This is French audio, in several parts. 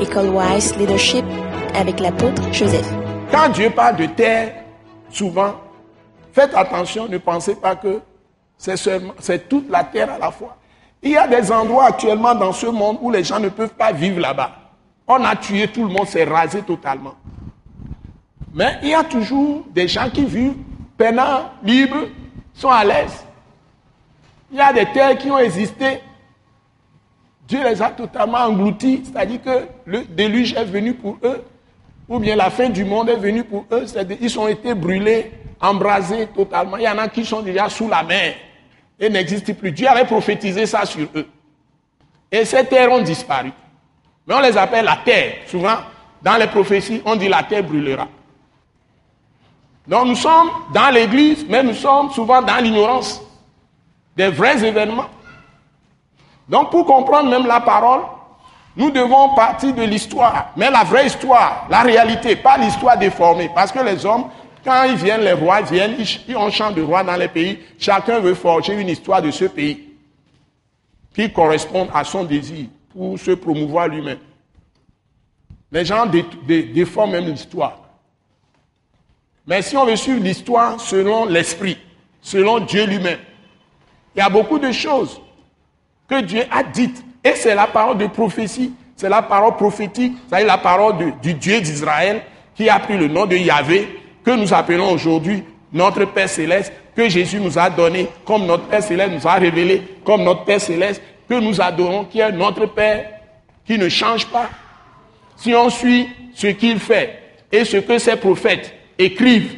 École Wise Leadership avec l'apôtre Joseph. Quand Dieu parle de terre, souvent, faites attention, ne pensez pas que c'est toute la terre à la fois. Il y a des endroits actuellement dans ce monde où les gens ne peuvent pas vivre là-bas. On a tué tout le monde, c'est rasé totalement. Mais il y a toujours des gens qui vivent peinants, libres, sont à l'aise. Il y a des terres qui ont existé. Dieu les a totalement engloutis, c'est-à-dire que le déluge est venu pour eux, ou bien la fin du monde est venue pour eux. Ils ont été brûlés, embrasés totalement. Il y en a qui sont déjà sous la mer et n'existent plus. Dieu avait prophétisé ça sur eux. Et ces terres ont disparu. Mais on les appelle la terre. Souvent, dans les prophéties, on dit la terre brûlera. Donc nous sommes dans l'église, mais nous sommes souvent dans l'ignorance des vrais événements. Donc pour comprendre même la parole, nous devons partir de l'histoire, mais la vraie histoire, la réalité, pas l'histoire déformée. Parce que les hommes, quand ils viennent, les rois viennent, ils, ont chant de roi dans les pays, chacun veut forger une histoire de ce pays qui corresponde à son désir pour se promouvoir lui-même. Les gens déforment même l'histoire. Mais si on veut suivre l'histoire selon l'esprit, selon Dieu lui-même, il y a beaucoup de choses que Dieu a dites. Et c'est la parole de prophétie, c'est la parole prophétique, c'est la parole du Dieu d'Israël qui a pris le nom de Yahvé, que nous appelons aujourd'hui notre Père céleste, que Jésus nous a donné, comme notre Père céleste nous a révélé, comme notre Père céleste, que nous adorons, qui est notre Père, qui ne change pas. Si on suit ce qu'il fait et ce que ses prophètes écrivent,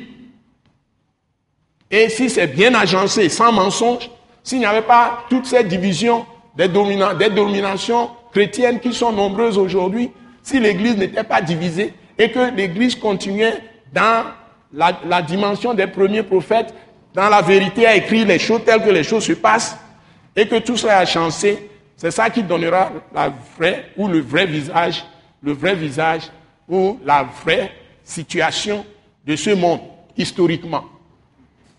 et si c'est bien agencé, sans mensonge, s'il n'y avait pas toutes ces divisions des, dominations chrétiennes qui sont nombreuses aujourd'hui, si l'Église n'était pas divisée et que l'Église continuait dans la, dimension des premiers prophètes, dans la vérité à écrire les choses telles que les choses se passent, et que tout cela a chancé, c'est ça qui donnera la vraie ou le vrai visage, le vrai visage ou la vraie situation de ce monde historiquement.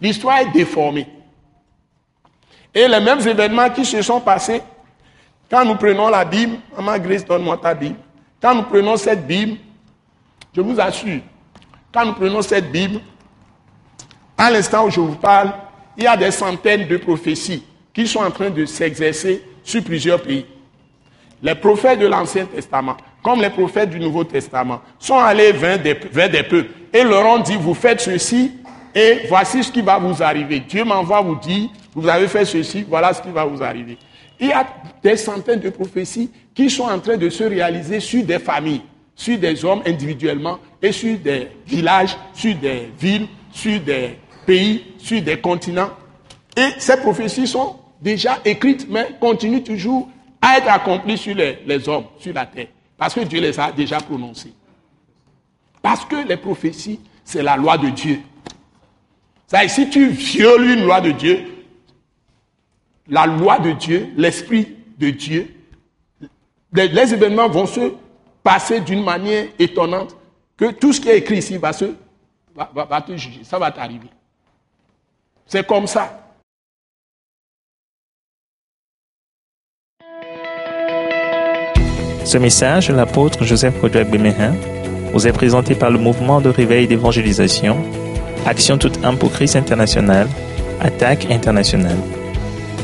L'histoire est déformée. Et les mêmes événements qui se sont passés, quand nous prenons la Bible, Maman Grace, donne-moi ta Bible. Quand nous prenons cette Bible, je vous assure, quand nous prenons cette Bible, à l'instant où je vous parle, il y a des centaines de prophéties qui sont en train de s'exercer sur plusieurs pays. Les prophètes de l'Ancien Testament, comme les prophètes du Nouveau Testament, sont allés vers des, vers des peuples et leur ont dit, vous faites ceci et voici ce qui va vous arriver. Dieu m'envoie vous dire, vous avez fait ceci, voilà ce qui va vous arriver. Il y a des centaines de prophéties qui sont en train de se réaliser sur des familles, sur des hommes individuellement et sur des villages, sur des villes, sur des pays, sur des continents. Et ces prophéties sont déjà écrites, mais continuent toujours à être accomplies sur les, les hommes, sur la terre. Parce que Dieu les a déjà prononcées. Parce que les prophéties, c'est la loi de Dieu. C'est-à-dire, si tu violes une loi de Dieu, la loi de Dieu, l'esprit de Dieu, les, événements vont se passer d'une manière étonnante que tout ce qui est écrit ici va, se, va, te juger, ça va t'arriver. C'est comme ça. Ce message de l'apôtre Joseph Kodouak Bemehin vous est présenté par le mouvement de réveil d'évangélisation, Action toute âme Christ international, Attaque internationale.